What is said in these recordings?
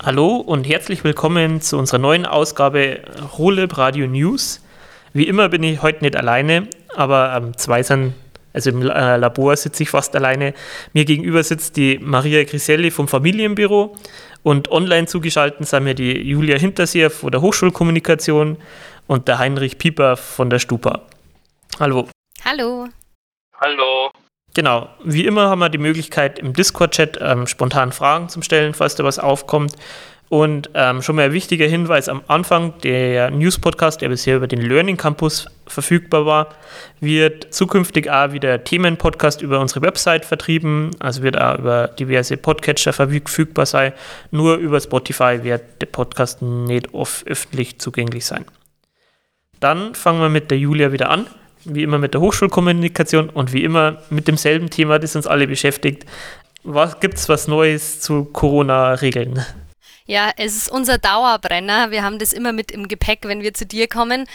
Hallo und herzlich willkommen zu unserer neuen Ausgabe Roleb Radio News. Wie immer bin ich heute nicht alleine, aber ähm, zwei sind, also im äh, Labor sitze ich fast alleine. Mir gegenüber sitzt die Maria Griselli vom Familienbüro und online zugeschaltet sind mir die Julia Hinterseher von der Hochschulkommunikation und der Heinrich Pieper von der Stupa. Hallo. Hallo. Hallo. Genau, wie immer haben wir die Möglichkeit im Discord-Chat ähm, spontan Fragen zu stellen, falls da was aufkommt. Und ähm, schon mal ein wichtiger Hinweis am Anfang, der News-Podcast, der bisher über den Learning Campus verfügbar war, wird zukünftig auch wieder Themen-Podcast über unsere Website vertrieben, also wird auch über diverse Podcatcher verfügbar sein. Nur über Spotify wird der Podcast nicht öffentlich zugänglich sein. Dann fangen wir mit der Julia wieder an wie immer mit der Hochschulkommunikation und wie immer mit demselben Thema, das uns alle beschäftigt. Was es was Neues zu Corona-Regeln? Ja, es ist unser Dauerbrenner. Wir haben das immer mit im Gepäck, wenn wir zu dir kommen.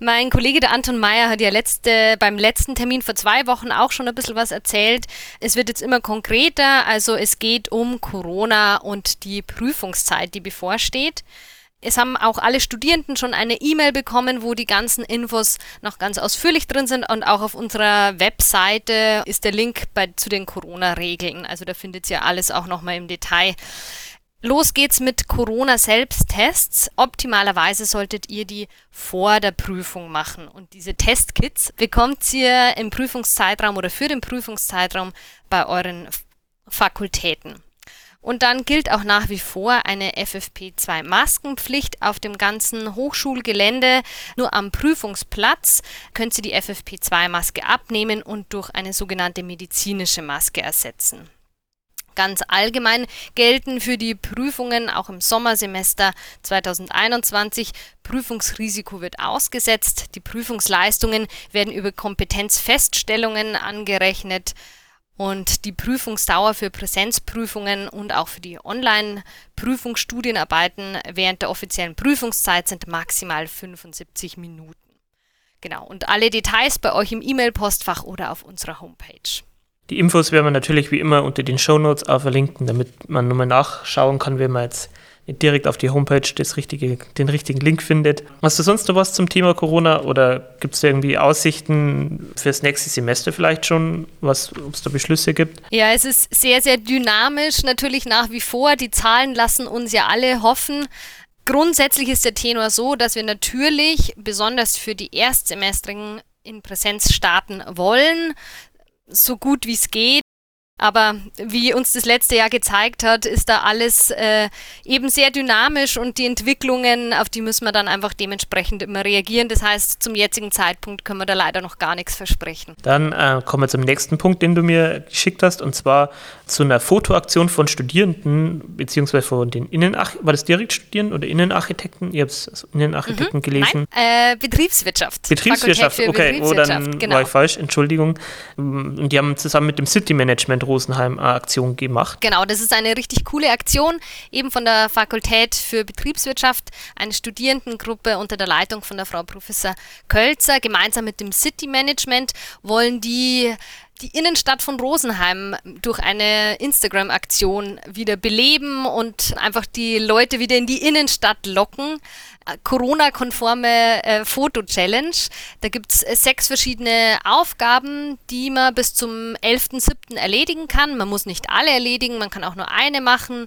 Mein Kollege der Anton Meyer hat ja letzte, beim letzten Termin vor zwei Wochen auch schon ein bisschen was erzählt. Es wird jetzt immer konkreter. Also es geht um Corona und die Prüfungszeit, die bevorsteht. Es haben auch alle Studierenden schon eine E-Mail bekommen, wo die ganzen Infos noch ganz ausführlich drin sind und auch auf unserer Webseite ist der Link bei, zu den Corona-Regeln. Also da findet ihr alles auch nochmal im Detail. Los geht's mit Corona-Selbsttests. Optimalerweise solltet ihr die vor der Prüfung machen. Und diese Testkits bekommt ihr im Prüfungszeitraum oder für den Prüfungszeitraum bei euren Fakultäten. Und dann gilt auch nach wie vor eine FFP2-Maskenpflicht auf dem ganzen Hochschulgelände. Nur am Prüfungsplatz könnt ihr die FFP2-Maske abnehmen und durch eine sogenannte medizinische Maske ersetzen. Ganz allgemein gelten für die Prüfungen auch im Sommersemester 2021. Prüfungsrisiko wird ausgesetzt. Die Prüfungsleistungen werden über Kompetenzfeststellungen angerechnet. Und die Prüfungsdauer für Präsenzprüfungen und auch für die Online-Prüfungsstudienarbeiten während der offiziellen Prüfungszeit sind maximal 75 Minuten. Genau, und alle Details bei euch im E-Mail-Postfach oder auf unserer Homepage. Die Infos werden wir natürlich wie immer unter den Shownotes auch verlinken, damit man nur mal nachschauen kann, wenn man jetzt direkt auf die Homepage das richtige, den richtigen Link findet. Hast du sonst noch was zum Thema Corona oder gibt es irgendwie Aussichten fürs nächste Semester vielleicht schon, ob es da Beschlüsse gibt? Ja, es ist sehr, sehr dynamisch natürlich nach wie vor. Die Zahlen lassen uns ja alle hoffen. Grundsätzlich ist der Tenor so, dass wir natürlich besonders für die Erstsemestrigen in Präsenz starten wollen, so gut wie es geht. Aber wie uns das letzte Jahr gezeigt hat, ist da alles äh, eben sehr dynamisch und die Entwicklungen, auf die müssen wir dann einfach dementsprechend immer reagieren. Das heißt, zum jetzigen Zeitpunkt können wir da leider noch gar nichts versprechen. Dann äh, kommen wir zum nächsten Punkt, den du mir geschickt hast, und zwar zu einer Fotoaktion von Studierenden, beziehungsweise von den Innenarchitekten. War das direkt Studierenden oder Innenarchitekten? Ihr habt es als Innenarchitekten mhm. gelesen. Nein, äh, Betriebswirtschaft. Betriebswirtschaft, okay. oh, dann genau. war ich falsch, Entschuldigung. Und die haben zusammen mit dem City Management Rosenheim eine Aktion gemacht. Genau, das ist eine richtig coole Aktion, eben von der Fakultät für Betriebswirtschaft, eine Studierendengruppe unter der Leitung von der Frau Professor Kölzer. Gemeinsam mit dem City Management wollen die die Innenstadt von Rosenheim durch eine Instagram-Aktion wieder beleben und einfach die Leute wieder in die Innenstadt locken. Corona-konforme äh, Foto-Challenge. Da gibt es äh, sechs verschiedene Aufgaben, die man bis zum 11.07. erledigen kann. Man muss nicht alle erledigen, man kann auch nur eine machen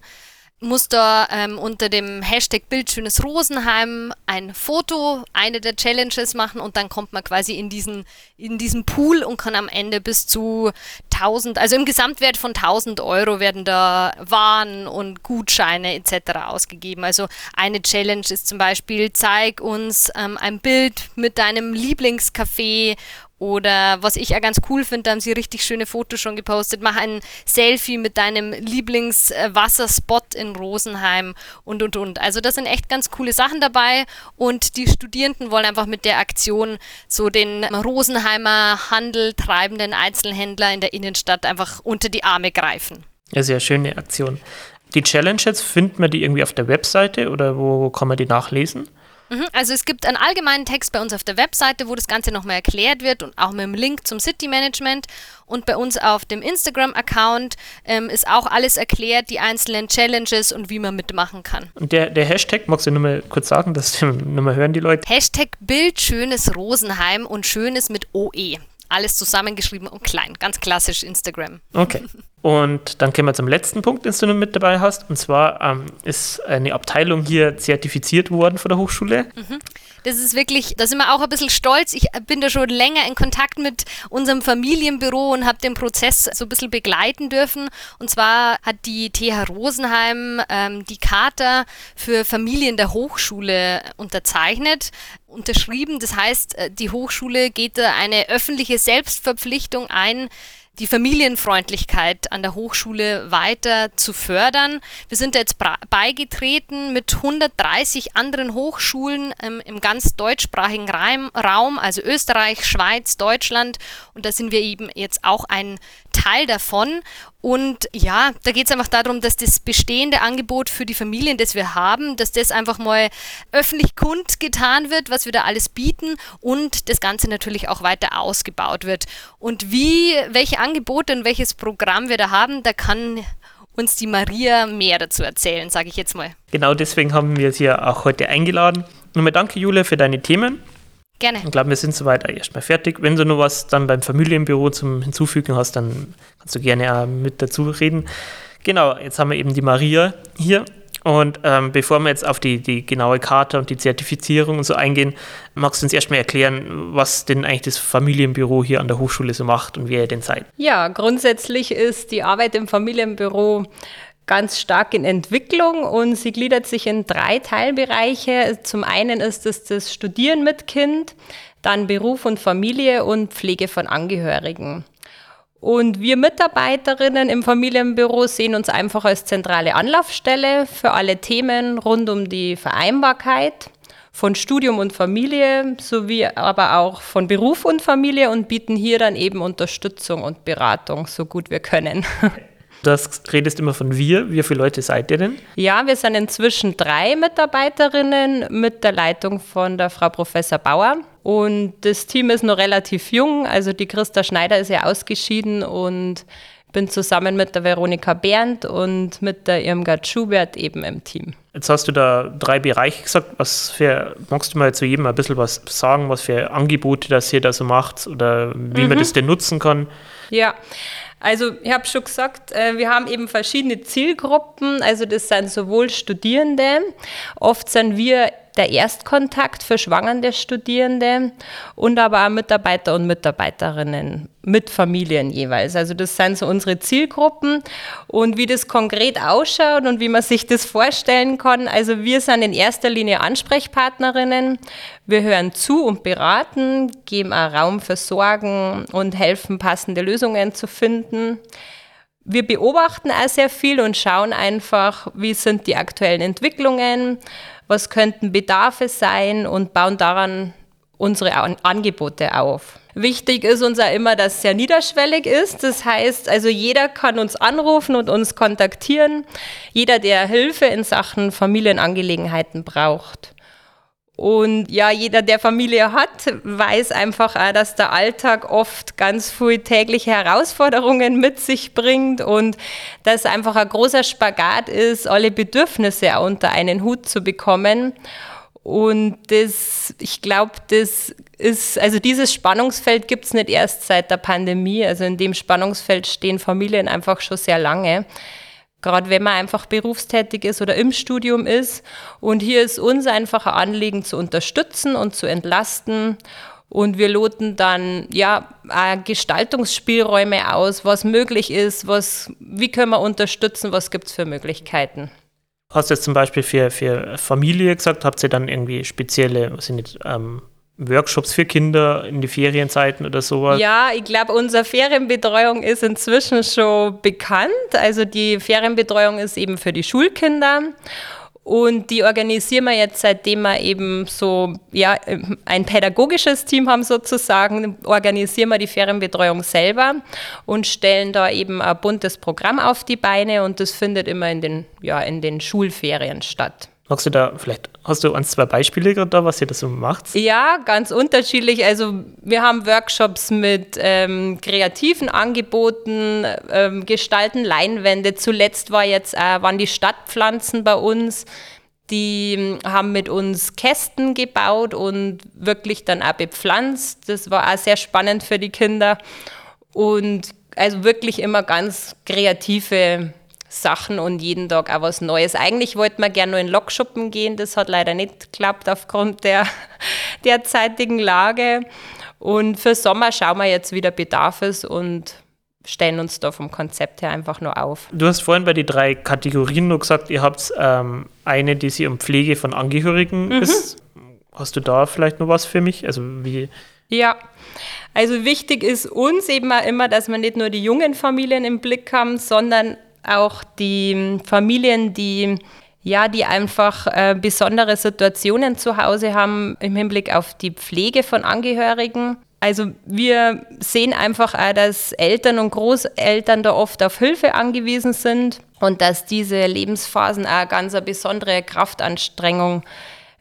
muss da ähm, unter dem Hashtag Bildschönes Rosenheim ein Foto, eine der Challenges machen und dann kommt man quasi in diesen, in diesen Pool und kann am Ende bis zu 1000, also im Gesamtwert von 1000 Euro werden da Waren und Gutscheine etc. ausgegeben. Also eine Challenge ist zum Beispiel, zeig uns ähm, ein Bild mit deinem Lieblingscafé oder was ich ja ganz cool finde, da haben sie richtig schöne Fotos schon gepostet. Mach ein Selfie mit deinem Lieblingswasserspot in Rosenheim und und und. Also da sind echt ganz coole Sachen dabei und die Studierenden wollen einfach mit der Aktion so den Rosenheimer Handel treibenden Einzelhändler in der Innenstadt einfach unter die Arme greifen. Ja, sehr schöne Aktion. Die Challenges, findet man die irgendwie auf der Webseite oder wo kann man die nachlesen? Mhm, also es gibt einen allgemeinen Text bei uns auf der Webseite, wo das Ganze nochmal erklärt wird und auch mit dem Link zum City Management. Und bei uns auf dem Instagram-Account ähm, ist auch alles erklärt, die einzelnen Challenges und wie man mitmachen kann. Und der, der Hashtag, magst du nur mal kurz sagen, dass nur mal hören die Leute? Hashtag Bild schönes Rosenheim und schönes mit OE. Alles zusammengeschrieben und klein. Ganz klassisch Instagram. Okay. Und dann kommen wir zum letzten Punkt, den du mit dabei hast. Und zwar ähm, ist eine Abteilung hier zertifiziert worden von der Hochschule. Mhm. Das ist wirklich, da sind wir auch ein bisschen stolz. Ich bin da schon länger in Kontakt mit unserem Familienbüro und habe den Prozess so ein bisschen begleiten dürfen. Und zwar hat die TH Rosenheim ähm, die Charta für Familien der Hochschule unterzeichnet unterschrieben. Das heißt, äh, die Hochschule geht da eine öffentliche Selbstverpflichtung ein, die Familienfreundlichkeit an der Hochschule weiter zu fördern. Wir sind jetzt beigetreten mit 130 anderen Hochschulen ähm, im ganz deutschsprachigen Raum, also Österreich, Schweiz, Deutschland. Und da sind wir eben jetzt auch ein Teil davon. Und ja, da geht es einfach darum, dass das bestehende Angebot für die Familien, das wir haben, dass das einfach mal öffentlich kundgetan wird, was wir da alles bieten und das Ganze natürlich auch weiter ausgebaut wird. Und wie, welche Angebote und welches Programm wir da haben, da kann uns die Maria mehr dazu erzählen, sage ich jetzt mal. Genau deswegen haben wir sie ja auch heute eingeladen. Nochmal danke, Julia, für deine Themen. Gerne. Ich glaube, wir sind soweit erstmal fertig. Wenn du noch was dann beim Familienbüro zum Hinzufügen hast, dann kannst du gerne auch mit dazu reden. Genau, jetzt haben wir eben die Maria hier. Und ähm, bevor wir jetzt auf die, die genaue Karte und die Zertifizierung und so eingehen, magst du uns erstmal erklären, was denn eigentlich das Familienbüro hier an der Hochschule so macht und wer ihr denn seid? Ja, grundsätzlich ist die Arbeit im Familienbüro ganz stark in Entwicklung und sie gliedert sich in drei Teilbereiche. Zum einen ist es das Studieren mit Kind, dann Beruf und Familie und Pflege von Angehörigen. Und wir Mitarbeiterinnen im Familienbüro sehen uns einfach als zentrale Anlaufstelle für alle Themen rund um die Vereinbarkeit von Studium und Familie sowie aber auch von Beruf und Familie und bieten hier dann eben Unterstützung und Beratung so gut wir können. Das redest immer von wir. Wie viele Leute seid ihr denn? Ja, wir sind inzwischen drei Mitarbeiterinnen mit der Leitung von der Frau Professor Bauer. Und das Team ist noch relativ jung. Also die Christa Schneider ist ja ausgeschieden und bin zusammen mit der Veronika Berndt und mit der Irmgard Schubert eben im Team. Jetzt hast du da drei Bereiche gesagt. Was für, magst du mal zu jedem ein bisschen was sagen, was für Angebote das ihr da so macht oder wie mhm. man das denn nutzen kann? Ja, also ich habe schon gesagt, äh, wir haben eben verschiedene Zielgruppen. Also das sind sowohl Studierende, oft sind wir der Erstkontakt für schwangere Studierende und aber auch Mitarbeiter und Mitarbeiterinnen mit Familien jeweils. Also das sind so unsere Zielgruppen und wie das konkret ausschaut und wie man sich das vorstellen kann. Also wir sind in erster Linie Ansprechpartnerinnen. Wir hören zu und beraten, geben auch Raum für Sorgen und helfen, passende Lösungen zu finden wir beobachten auch sehr viel und schauen einfach, wie sind die aktuellen Entwicklungen, was könnten Bedarfe sein und bauen daran unsere Angebote auf. Wichtig ist uns auch immer, dass es sehr niederschwellig ist. Das heißt, also jeder kann uns anrufen und uns kontaktieren. Jeder, der Hilfe in Sachen Familienangelegenheiten braucht. Und ja, jeder, der Familie hat, weiß einfach auch, dass der Alltag oft ganz viele tägliche Herausforderungen mit sich bringt und dass einfach ein großer Spagat ist, alle Bedürfnisse unter einen Hut zu bekommen. Und das, ich glaube, das ist, also dieses Spannungsfeld gibt es nicht erst seit der Pandemie. Also in dem Spannungsfeld stehen Familien einfach schon sehr lange gerade wenn man einfach berufstätig ist oder im Studium ist. Und hier ist uns einfach ein Anliegen zu unterstützen und zu entlasten. Und wir loten dann ja Gestaltungsspielräume aus, was möglich ist, was, wie können wir unterstützen, was gibt es für Möglichkeiten. Hast du jetzt zum Beispiel für, für Familie gesagt, habt ihr dann irgendwie spezielle, was sind ähm, Workshops für Kinder in die Ferienzeiten oder sowas? Ja, ich glaube, unsere Ferienbetreuung ist inzwischen schon bekannt. Also die Ferienbetreuung ist eben für die Schulkinder. Und die organisieren wir jetzt, seitdem wir eben so ja, ein pädagogisches Team haben sozusagen, organisieren wir die Ferienbetreuung selber und stellen da eben ein buntes Programm auf die Beine und das findet immer in den, ja, in den Schulferien statt. Magst du da vielleicht, hast du uns zwei Beispiele gerade da, was ihr da so macht? Ja, ganz unterschiedlich. Also wir haben Workshops mit ähm, kreativen Angeboten, ähm, gestalten Leinwände. Zuletzt war jetzt, äh, waren die Stadtpflanzen bei uns. Die ähm, haben mit uns Kästen gebaut und wirklich dann auch bepflanzt. Das war auch sehr spannend für die Kinder. Und also wirklich immer ganz kreative Sachen und jeden Tag auch was Neues. Eigentlich wollten wir gerne nur in Lokschuppen gehen, das hat leider nicht geklappt aufgrund der derzeitigen Lage. Und für Sommer schauen wir jetzt wieder Bedarf ist und stellen uns da vom Konzept her einfach nur auf. Du hast vorhin bei den drei Kategorien nur gesagt, ihr habt ähm, eine, die sich um Pflege von Angehörigen mhm. ist. Hast du da vielleicht noch was für mich? Also wie ja, also wichtig ist uns eben auch immer, dass wir nicht nur die jungen Familien im Blick haben, sondern auch die Familien, die ja, die einfach äh, besondere Situationen zu Hause haben im Hinblick auf die Pflege von Angehörigen. Also wir sehen einfach auch, dass Eltern und Großeltern da oft auf Hilfe angewiesen sind und dass diese Lebensphasen auch ganz besondere Kraftanstrengung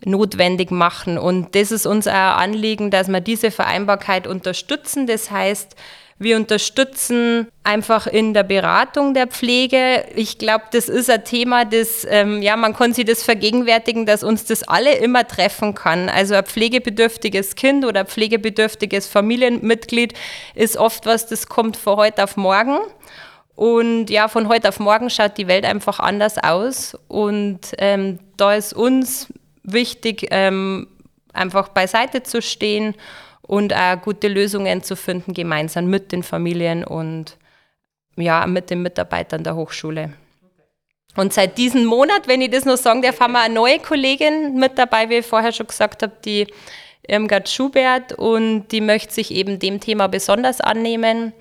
notwendig machen. Und das ist unser Anliegen, dass wir diese Vereinbarkeit unterstützen. Das heißt, wir unterstützen einfach in der Beratung der Pflege. Ich glaube, das ist ein Thema, das, ähm, ja, man kann sich das vergegenwärtigen, dass uns das alle immer treffen kann. Also ein pflegebedürftiges Kind oder ein pflegebedürftiges Familienmitglied ist oft was, das kommt von heute auf morgen. Und ja, von heute auf morgen schaut die Welt einfach anders aus. Und ähm, da ist uns wichtig, ähm, einfach beiseite zu stehen und auch gute Lösungen zu finden, gemeinsam mit den Familien und ja, mit den Mitarbeitern der Hochschule. Und seit diesem Monat, wenn ich das noch sagen darf, haben wir eine neue Kollegin mit dabei, wie ich vorher schon gesagt habe, die Irmgard Schubert und die möchte sich eben dem Thema besonders annehmen.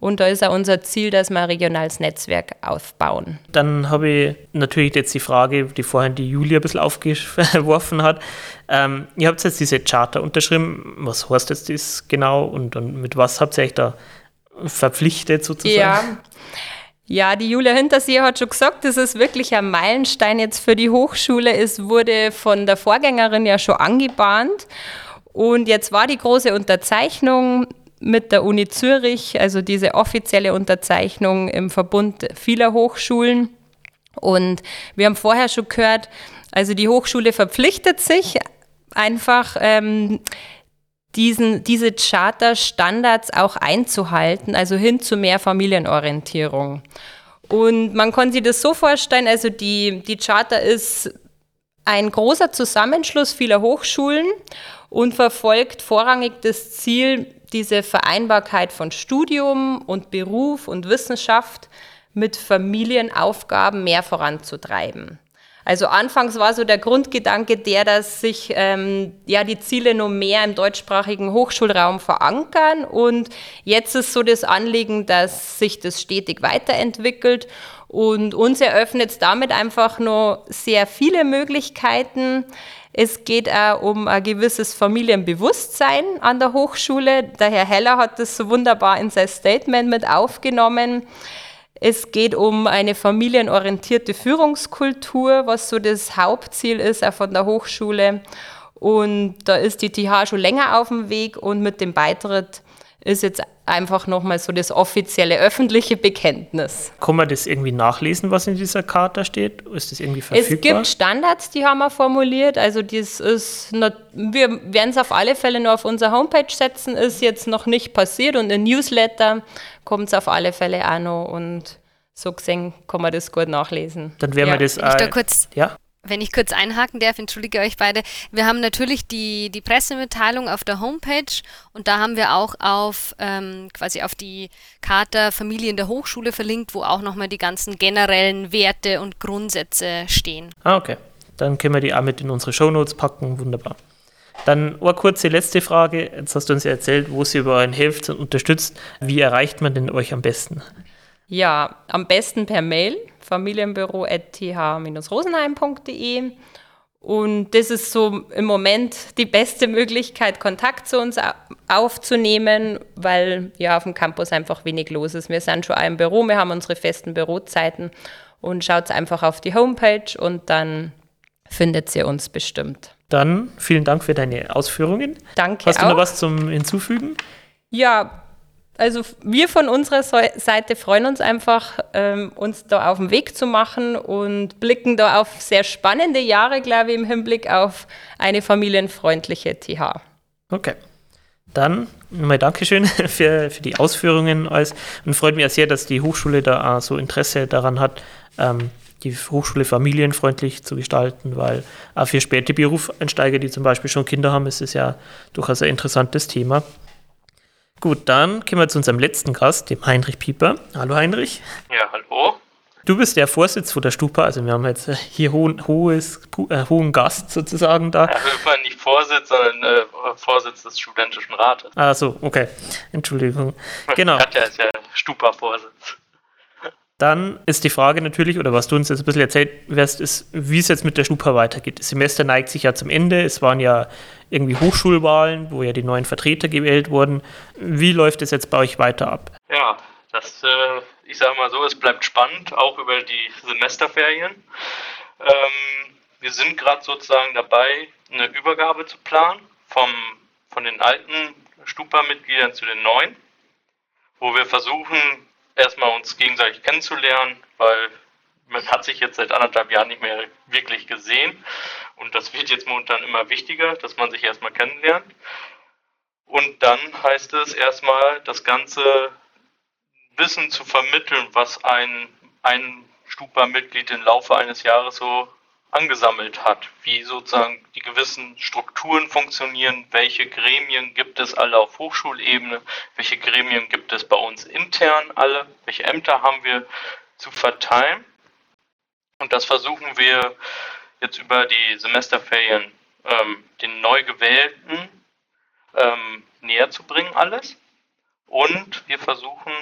Und da ist auch unser Ziel, dass wir ein regionales Netzwerk aufbauen. Dann habe ich natürlich jetzt die Frage, die vorhin die Julia ein bisschen aufgeworfen hat. Ähm, ihr habt jetzt diese Charter unterschrieben. Was heißt jetzt das genau und, und mit was habt ihr euch da verpflichtet sozusagen? Ja. Ja, die Julia Hintersee hat schon gesagt, das ist wirklich ein Meilenstein jetzt für die Hochschule. Es wurde von der Vorgängerin ja schon angebahnt. Und jetzt war die große Unterzeichnung mit der Uni Zürich, also diese offizielle Unterzeichnung im Verbund vieler Hochschulen. Und wir haben vorher schon gehört, also die Hochschule verpflichtet sich einfach, ähm, diesen, diese Charter-Standards auch einzuhalten, also hin zu mehr Familienorientierung. Und man kann sich das so vorstellen, also die, die Charter ist ein großer Zusammenschluss vieler Hochschulen und verfolgt vorrangig das Ziel, diese Vereinbarkeit von Studium und Beruf und Wissenschaft mit Familienaufgaben mehr voranzutreiben. Also anfangs war so der Grundgedanke der, dass sich ähm, ja die Ziele nur mehr im deutschsprachigen Hochschulraum verankern und jetzt ist so das Anliegen, dass sich das stetig weiterentwickelt und uns eröffnet damit einfach nur sehr viele Möglichkeiten, es geht auch um ein gewisses Familienbewusstsein an der Hochschule. Der Herr Heller hat das so wunderbar in sein Statement mit aufgenommen. Es geht um eine familienorientierte Führungskultur, was so das Hauptziel ist auch von der Hochschule. Und da ist die TH schon länger auf dem Weg und mit dem Beitritt ist jetzt einfach nochmal so das offizielle öffentliche Bekenntnis. Kann man das irgendwie nachlesen, was in dieser Charta steht? Ist das irgendwie verfügbar? Es gibt Standards, die haben wir formuliert. Also das ist, wir werden es auf alle Fälle nur auf unsere Homepage setzen, ist jetzt noch nicht passiert und in Newsletter kommt es auf alle Fälle auch noch und so gesehen kann man das gut nachlesen. Dann werden ja. wir das... Äh, ich da kurz ja? Wenn ich kurz einhaken darf, entschuldige euch beide. Wir haben natürlich die, die Pressemitteilung auf der Homepage und da haben wir auch auf ähm, quasi auf die Charta Familie in der Hochschule verlinkt, wo auch nochmal die ganzen generellen Werte und Grundsätze stehen. Ah, okay. Dann können wir die auch mit in unsere Shownotes packen. Wunderbar. Dann eine kurze letzte Frage. Jetzt hast du uns ja erzählt, wo sie über euren hilft und unterstützt. Wie erreicht man denn euch am besten? Ja, am besten per Mail familienbüro.th-rosenheim.de. Und das ist so im Moment die beste Möglichkeit, Kontakt zu uns aufzunehmen, weil ja auf dem Campus einfach wenig los ist. Wir sind schon ein Büro, wir haben unsere festen Bürozeiten und schaut einfach auf die Homepage und dann findet ihr uns bestimmt. Dann vielen Dank für deine Ausführungen. Danke. Hast du auch. noch was zum Hinzufügen? Ja, also wir von unserer Seite freuen uns einfach, ähm, uns da auf den Weg zu machen und blicken da auf sehr spannende Jahre, glaube ich, im Hinblick auf eine familienfreundliche TH. Okay. Dann nochmal Dankeschön für, für die Ausführungen alles und freut mich sehr, dass die Hochschule da auch so Interesse daran hat, ähm, die Hochschule familienfreundlich zu gestalten, weil auch für späte Berufseinsteiger, die zum Beispiel schon Kinder haben, ist es ja durchaus ein interessantes Thema. Gut, dann kommen wir zu unserem letzten Gast, dem Heinrich Pieper. Hallo Heinrich. Ja, hallo. Du bist der Vorsitz von der Stupa, also wir haben jetzt hier hohen, hohes, äh, hohen Gast sozusagen da. Ja, wir nicht Vorsitz, sondern äh, Vorsitz des Studentischen Rates. Ah so, okay. Entschuldigung. Genau. Katja ist ja Stupa-Vorsitz. Dann ist die Frage natürlich, oder was du uns jetzt ein bisschen erzählt wirst, ist, wie es jetzt mit der Stupa weitergeht. Das Semester neigt sich ja zum Ende. Es waren ja irgendwie Hochschulwahlen, wo ja die neuen Vertreter gewählt wurden. Wie läuft es jetzt bei euch weiter ab? Ja, das, äh, ich sage mal so, es bleibt spannend, auch über die Semesterferien. Ähm, wir sind gerade sozusagen dabei, eine Übergabe zu planen vom, von den alten Stupa-Mitgliedern zu den neuen, wo wir versuchen, erstmal uns gegenseitig kennenzulernen, weil man hat sich jetzt seit anderthalb Jahren nicht mehr wirklich gesehen und das wird jetzt momentan immer wichtiger, dass man sich erstmal kennenlernt. Und dann heißt es erstmal, das ganze Wissen zu vermitteln, was ein, ein Stupa-Mitglied im Laufe eines Jahres so angesammelt hat, wie sozusagen die gewissen Strukturen funktionieren, welche Gremien gibt es alle auf Hochschulebene, welche Gremien gibt es bei uns intern alle, welche Ämter haben wir zu verteilen. Und das versuchen wir jetzt über die Semesterferien ähm, den neu gewählten ähm, näher zu bringen alles. Und wir versuchen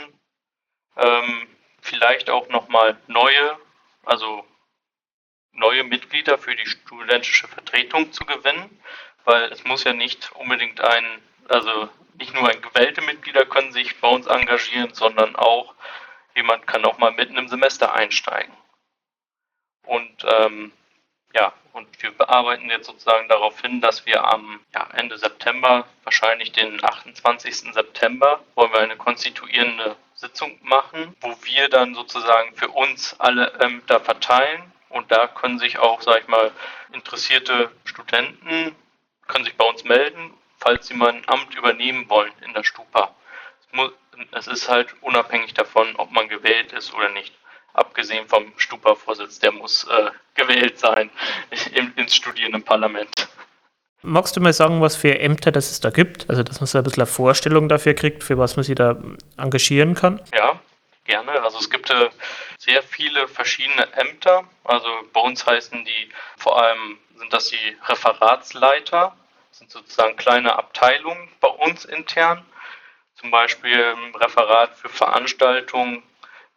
ähm, vielleicht auch nochmal neue, also neue Mitglieder für die studentische Vertretung zu gewinnen, weil es muss ja nicht unbedingt ein, also nicht nur ein gewählte Mitglieder können sich bei uns engagieren, sondern auch jemand kann auch mal mitten im Semester einsteigen. Und ähm, ja, und wir bearbeiten jetzt sozusagen darauf hin, dass wir am ja, Ende September, wahrscheinlich den 28. September, wollen wir eine konstituierende Sitzung machen, wo wir dann sozusagen für uns alle Ämter verteilen und da können sich auch, sag ich mal, interessierte Studenten können sich bei uns melden, falls sie mal ein Amt übernehmen wollen in der Stupa. Es, muss, es ist halt unabhängig davon, ob man gewählt ist oder nicht. Abgesehen vom Stupa-Vorsitz, der muss äh, gewählt sein im, ins Studierendenparlament. Magst du mal sagen, was für Ämter das es da gibt? Also, dass man so ein bisschen eine Vorstellung dafür kriegt, für was man sich da engagieren kann? Ja, gerne. Also, es gibt äh, sehr viele verschiedene Ämter. Also, bei uns heißen die vor allem, sind das die Referatsleiter, sind sozusagen kleine Abteilungen bei uns intern. Zum Beispiel im Referat für Veranstaltungen,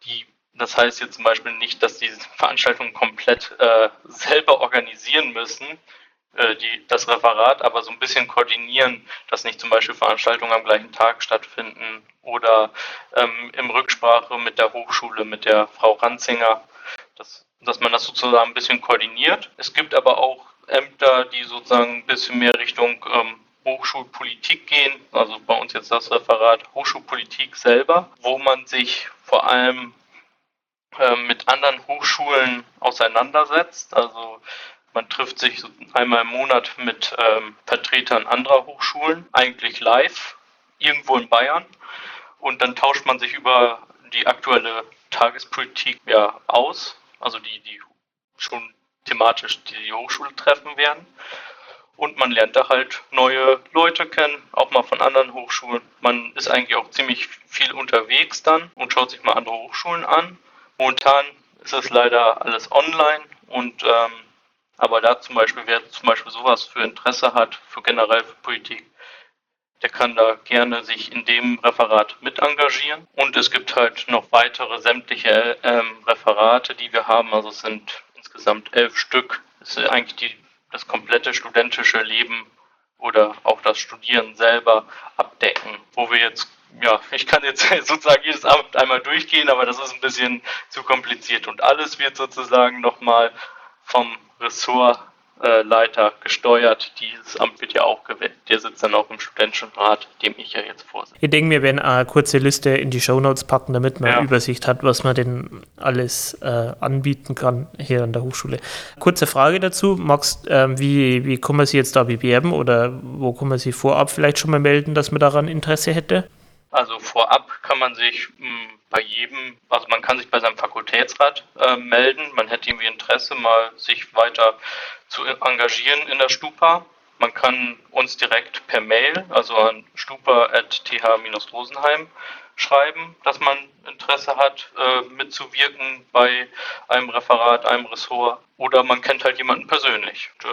die das heißt jetzt zum Beispiel nicht, dass die Veranstaltungen komplett äh, selber organisieren müssen, äh, die, das Referat, aber so ein bisschen koordinieren, dass nicht zum Beispiel Veranstaltungen am gleichen Tag stattfinden oder ähm, im Rücksprache mit der Hochschule, mit der Frau Ranzinger, dass, dass man das sozusagen ein bisschen koordiniert. Es gibt aber auch Ämter, die sozusagen ein bisschen mehr Richtung ähm, Hochschulpolitik gehen, also bei uns jetzt das Referat Hochschulpolitik selber, wo man sich vor allem ähm, mit anderen Hochschulen auseinandersetzt. Also man trifft sich einmal im Monat mit ähm, Vertretern anderer Hochschulen, eigentlich live, irgendwo in Bayern. Und dann tauscht man sich über die aktuelle Tagespolitik ja aus, also die, die schon thematisch die, Hochschule treffen werden. Und man lernt da halt neue Leute kennen, auch mal von anderen Hochschulen. Man ist eigentlich auch ziemlich viel unterwegs dann und schaut sich mal andere Hochschulen an. Momentan ist es leider alles online und ähm, aber da zum Beispiel, wer zum Beispiel sowas für Interesse hat, für generell für Politik, der kann da gerne sich in dem Referat mit engagieren. Und es gibt halt noch weitere sämtliche ähm, Referate, die wir haben. Also es sind insgesamt elf Stück. Es ist eigentlich die, das komplette studentische Leben oder auch das Studieren selber abdecken, wo wir jetzt ja, ich kann jetzt sozusagen jedes Amt einmal durchgehen, aber das ist ein bisschen zu kompliziert. Und alles wird sozusagen nochmal vom Ressort Leiter gesteuert. Dieses Amt wird ja auch gewählt. Der sitzt dann auch im Studentischen Rat, dem ich ja jetzt vorsitze. Ich denke, wir werden eine kurze Liste in die Shownotes packen, damit man ja. eine Übersicht hat, was man denn alles äh, anbieten kann hier an der Hochschule. Kurze Frage dazu. Max, äh, wie, wie kann man sich jetzt da bewerben oder wo kann man sich vorab vielleicht schon mal melden, dass man daran Interesse hätte? Also vorab kann man sich mh, hm, bei jedem, also man kann sich bei seinem Fakultätsrat äh, melden. Man hätte irgendwie Interesse, mal sich weiter zu engagieren in der Stupa. Man kann uns direkt per Mail, also an stupa.th-rosenheim schreiben, dass man Interesse hat, äh, mitzuwirken bei einem Referat, einem Ressort. Oder man kennt halt jemanden persönlich, äh,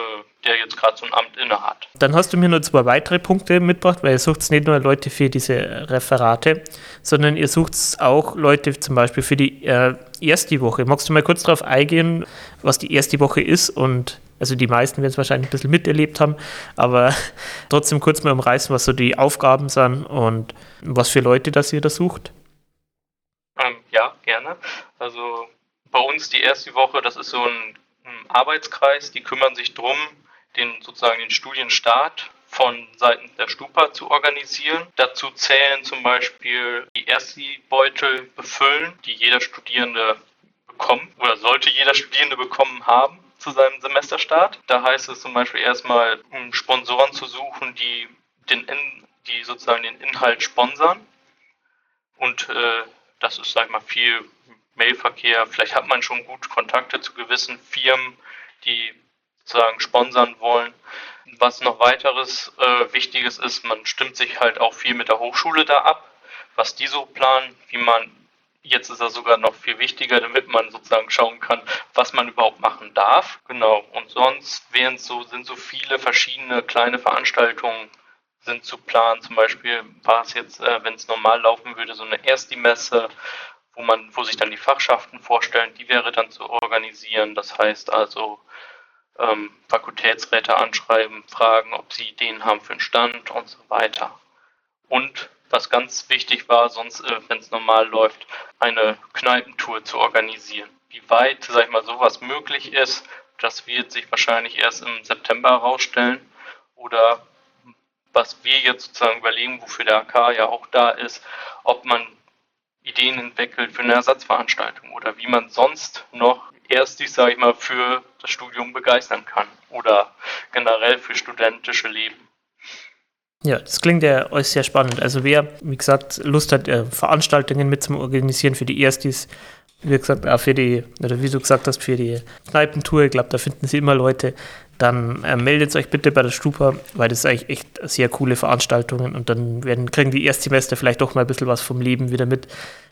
der jetzt gerade so ein Amt innehat. Dann hast du mir nur zwei weitere Punkte mitgebracht, weil ihr sucht nicht nur Leute für diese Referate, sondern ihr sucht auch Leute zum Beispiel für die äh, erste Woche. Magst du mal kurz darauf eingehen, was die erste Woche ist und also die meisten werden es wahrscheinlich ein bisschen miterlebt haben, aber trotzdem kurz mal umreißen, was so die Aufgaben sind und was für Leute das ihr da sucht. Ähm, ja, gerne. Also bei uns die erste Woche, das ist so ein, ein Arbeitskreis, die kümmern sich darum, den sozusagen den Studienstart von Seiten der Stupa zu organisieren. Dazu zählen zum Beispiel die Ersti-Beutel befüllen, die jeder Studierende bekommt oder sollte jeder Studierende bekommen haben zu seinem Semesterstart. Da heißt es zum Beispiel erstmal, Sponsoren zu suchen, die den die sozusagen den Inhalt sponsern. Und äh, das ist, sag ich mal, viel Mailverkehr. Vielleicht hat man schon gut Kontakte zu gewissen Firmen, die sozusagen sponsern wollen. Was noch weiteres äh, Wichtiges ist, man stimmt sich halt auch viel mit der Hochschule da ab, was die so planen, wie man Jetzt ist er sogar noch viel wichtiger, damit man sozusagen schauen kann, was man überhaupt machen darf. Genau. Und sonst wären so, sind so viele verschiedene kleine Veranstaltungen sind zu planen. Zum Beispiel war es jetzt, äh, wenn es normal laufen würde, so eine Ersti-Messe, wo man, wo sich dann die Fachschaften vorstellen, die wäre dann zu organisieren. Das heißt also ähm, Fakultätsräte anschreiben, fragen, ob sie Ideen haben für einen Stand und so weiter. Und was ganz wichtig war, sonst, äh, wenn es normal läuft, eine Kneipentour zu organisieren. Wie weit, sag ich mal, sowas möglich ist, das wird sich wahrscheinlich erst im September herausstellen. Oder was wir jetzt sozusagen überlegen, wofür der AK ja auch da ist, ob man Ideen entwickelt für eine Ersatzveranstaltung oder wie man sonst noch erstig, sage ich mal, für das Studium begeistern kann oder generell für studentische Leben. Ja, das klingt ja euch sehr spannend. Also wer, wie gesagt, Lust hat, äh, Veranstaltungen mit zum Organisieren für die Erstis, wie gesagt, auch für die, oder wie du gesagt hast, für die Kneipentour, ich glaube, da finden sie immer Leute, dann äh, meldet euch bitte bei der Stupa, weil das ist eigentlich echt sehr coole Veranstaltungen und dann werden, kriegen die Erstsemester vielleicht doch mal ein bisschen was vom Leben wieder mit,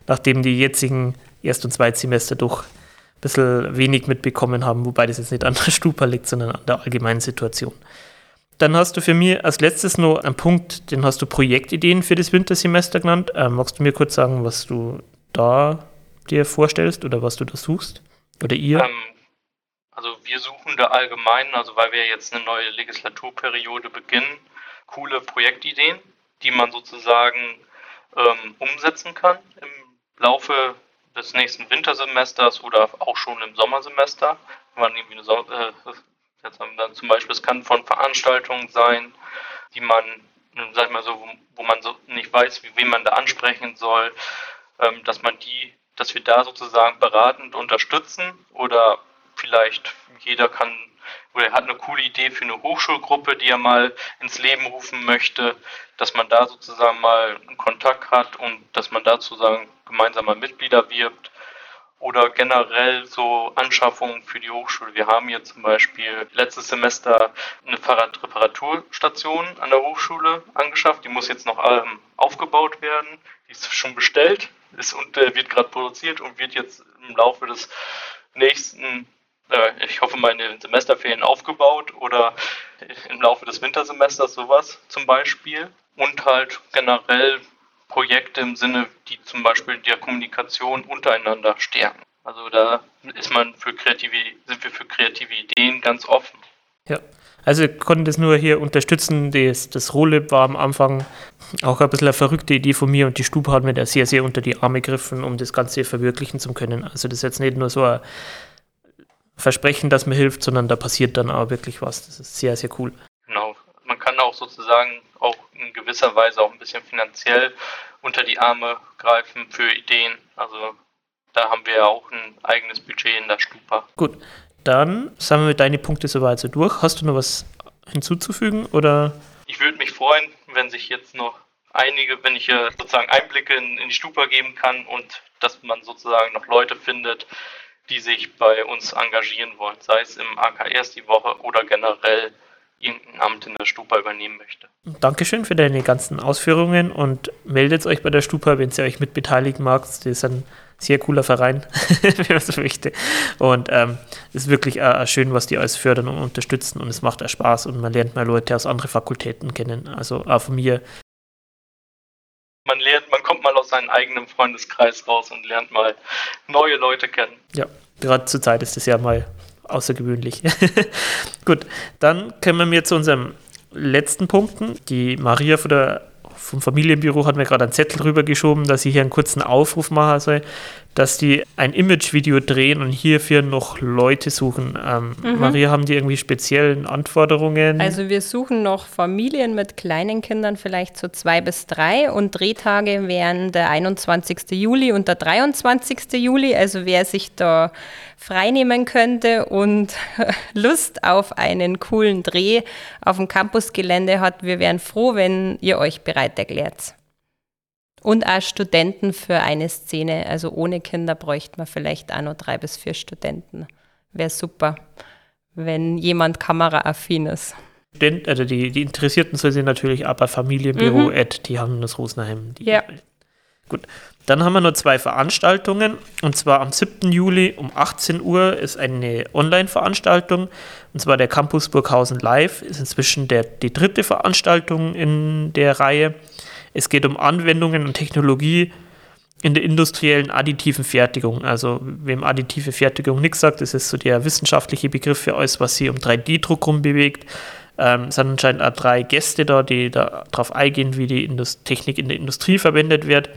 nachdem die jetzigen Erst- und Zweitsemester doch ein bisschen wenig mitbekommen haben, wobei das jetzt nicht an der Stupa liegt, sondern an der allgemeinen Situation. Dann hast du für mich als letztes noch einen Punkt, den hast du Projektideen für das Wintersemester genannt. Ähm, magst du mir kurz sagen, was du da dir vorstellst oder was du da suchst? Oder ihr? Ähm, also wir suchen da allgemein, also weil wir jetzt eine neue Legislaturperiode beginnen, coole Projektideen, die man sozusagen ähm, umsetzen kann im Laufe des nächsten Wintersemesters oder auch schon im Sommersemester. Wenn man irgendwie eine so äh, Dann zum Beispiel, es kann von Veranstaltungen sein, die man, sag ich mal so, wo, wo man so nicht weiß, wie, wen man da ansprechen soll, ähm, dass man die, dass wir da sozusagen beratend unterstützen oder vielleicht jeder kann oder hat eine coole Idee für eine Hochschulgruppe, die er mal ins Leben rufen möchte, dass man da sozusagen mal einen Kontakt hat und dass man da sozusagen gemeinsam Mitglieder wirbt oder generell so Anschaffungen für die Hochschule. Wir haben hier zum Beispiel letztes Semester eine Fahrradreparaturstation an der Hochschule angeschafft. Die muss jetzt noch ähm, aufgebaut werden. Die ist schon bestellt, ist und äh, wird gerade produziert und wird jetzt im Laufe des nächsten, äh, ich hoffe mal Semesterferien aufgebaut oder im Laufe des Wintersemesters sowas zum Beispiel. Und halt generell Projekte im Sinne, die zum Beispiel der Kommunikation untereinander stärken. Also da ist man für kreative, sind wir für kreative Ideen ganz offen. Ja, also ich konnte das nur hier unterstützen. Das, das Rohlib war am Anfang auch ein bisschen eine verrückte Idee von mir und die Stube hat mir da sehr, sehr unter die Arme gegriffen, um das Ganze verwirklichen zu können. Also das ist jetzt nicht nur so ein versprechen, dass man hilft, sondern da passiert dann auch wirklich was. Das ist sehr, sehr cool. Kann auch sozusagen auch in gewisser Weise auch ein bisschen finanziell unter die Arme greifen für Ideen. Also da haben wir ja auch ein eigenes Budget in der Stupa. Gut, dann sammeln wir deine Punkte soweit so durch. Hast du noch was hinzuzufügen oder? Ich würde mich freuen, wenn sich jetzt noch einige, wenn ich hier sozusagen Einblicke in, in die Stupa geben kann und dass man sozusagen noch Leute findet, die sich bei uns engagieren wollen, sei es im AKS die Woche oder generell irgendein Amt in der Stupa übernehmen möchte. Dankeschön für deine ganzen Ausführungen und meldet euch bei der Stupa, wenn ihr euch mit beteiligen mag. Das ist ein sehr cooler Verein, wenn man so möchte. Und ähm, es ist wirklich äh, schön, was die alles fördern und unterstützen und es macht auch Spaß und man lernt mal Leute aus anderen Fakultäten kennen. Also auch von mir. Man lernt, man kommt mal aus seinem eigenen Freundeskreis raus und lernt mal neue Leute kennen. Ja, gerade zur Zeit ist es ja mal außergewöhnlich. Gut, dann kommen wir zu unserem letzten Punkten. Die Maria von der vom Familienbüro hat mir gerade einen Zettel rübergeschoben, dass ich hier einen kurzen Aufruf machen soll, dass die ein Imagevideo drehen und hierfür noch Leute suchen. Ähm, mhm. Maria, haben die irgendwie speziellen Anforderungen? Also wir suchen noch Familien mit kleinen Kindern, vielleicht so zwei bis drei und Drehtage wären der 21. Juli und der 23. Juli. Also wer sich da freinehmen könnte und Lust auf einen coolen Dreh auf dem Campusgelände hat, wir wären froh, wenn ihr euch bereit erklärt. Und auch Studenten für eine Szene. Also ohne Kinder bräuchte man vielleicht auch nur drei bis vier Studenten. Wäre super, wenn jemand kameraaffin ist. Also die, die Interessierten sie natürlich aber Familienbüro mhm. at die haben das Rosenheim. ja. Gut, dann haben wir noch zwei Veranstaltungen. Und zwar am 7. Juli um 18 Uhr ist eine Online-Veranstaltung. Und zwar der Campus Burghausen Live. Ist inzwischen der, die dritte Veranstaltung in der Reihe. Es geht um Anwendungen und Technologie in der industriellen additiven Fertigung. Also wem additive Fertigung nichts sagt, das ist so der wissenschaftliche Begriff für alles, was sich um 3D-Druck rumbewegt. Ähm, es sind anscheinend auch drei Gäste da, die darauf eingehen, wie die Indust Technik in der Industrie verwendet wird.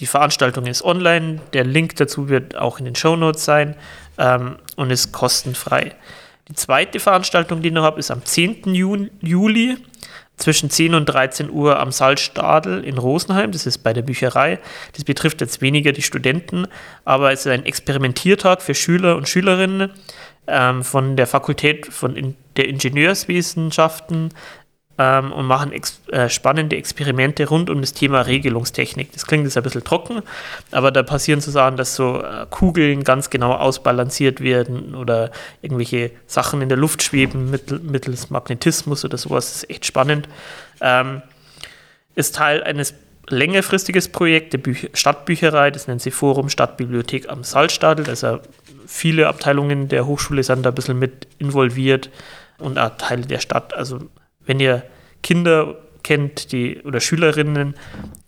Die Veranstaltung ist online, der Link dazu wird auch in den Show Notes sein ähm, und ist kostenfrei. Die zweite Veranstaltung, die ich noch habe, ist am 10. Juli zwischen 10 und 13 Uhr am Salzstadel in Rosenheim. Das ist bei der Bücherei. Das betrifft jetzt weniger die Studenten, aber es ist ein Experimentiertag für Schüler und Schülerinnen ähm, von der Fakultät von in der Ingenieurswissenschaften ähm, und machen ex äh, spannende Experimente rund um das Thema Regelungstechnik. Das klingt jetzt ein bisschen trocken, aber da passieren so Sachen, dass so äh, Kugeln ganz genau ausbalanciert werden oder irgendwelche Sachen in der Luft schweben mittel mittels Magnetismus oder sowas. Das ist echt spannend. Ähm, ist Teil eines längerfristiges Projekt der Büch Stadtbücherei, das nennt sich Forum Stadtbibliothek am Salzstadel. Also viele Abteilungen der Hochschule sind da ein bisschen mit involviert und auch Teile der Stadt. Also wenn ihr Kinder kennt, die oder Schülerinnen,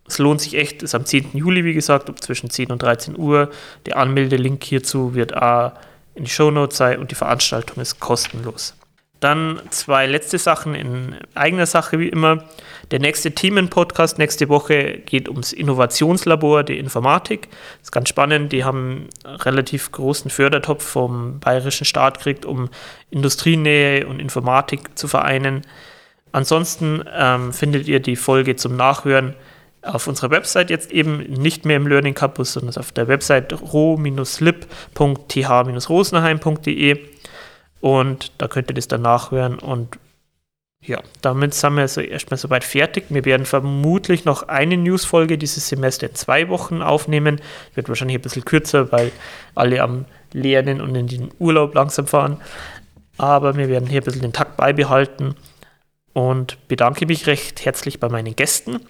es lohnt sich echt, ist am 10. Juli, wie gesagt, um zwischen 10 und 13 Uhr. Der Anmeldelink hierzu wird A in die Shownotes sein und die Veranstaltung ist kostenlos. Dann zwei letzte Sachen in eigener Sache, wie immer. Der nächste Themen-Podcast nächste Woche geht ums Innovationslabor der Informatik. Das ist ganz spannend. Die haben einen relativ großen Fördertopf vom bayerischen Staat gekriegt, um Industrienähe und Informatik zu vereinen. Ansonsten ähm, findet ihr die Folge zum Nachhören auf unserer Website jetzt eben nicht mehr im Learning Campus, sondern auf der Website ro-lib.th-rosenheim.de und da könnt ihr das dann nachhören und ja, damit sind wir also erstmal soweit fertig. Wir werden vermutlich noch eine Newsfolge dieses Semester in zwei Wochen aufnehmen. Wird wahrscheinlich ein bisschen kürzer, weil alle am Lernen und in den Urlaub langsam fahren. Aber wir werden hier ein bisschen den Takt beibehalten und bedanke mich recht herzlich bei meinen Gästen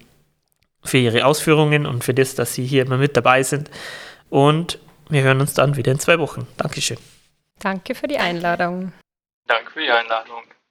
für ihre Ausführungen und für das, dass sie hier immer mit dabei sind. Und wir hören uns dann wieder in zwei Wochen. Dankeschön. Danke für die Einladung. Danke für die Einladung.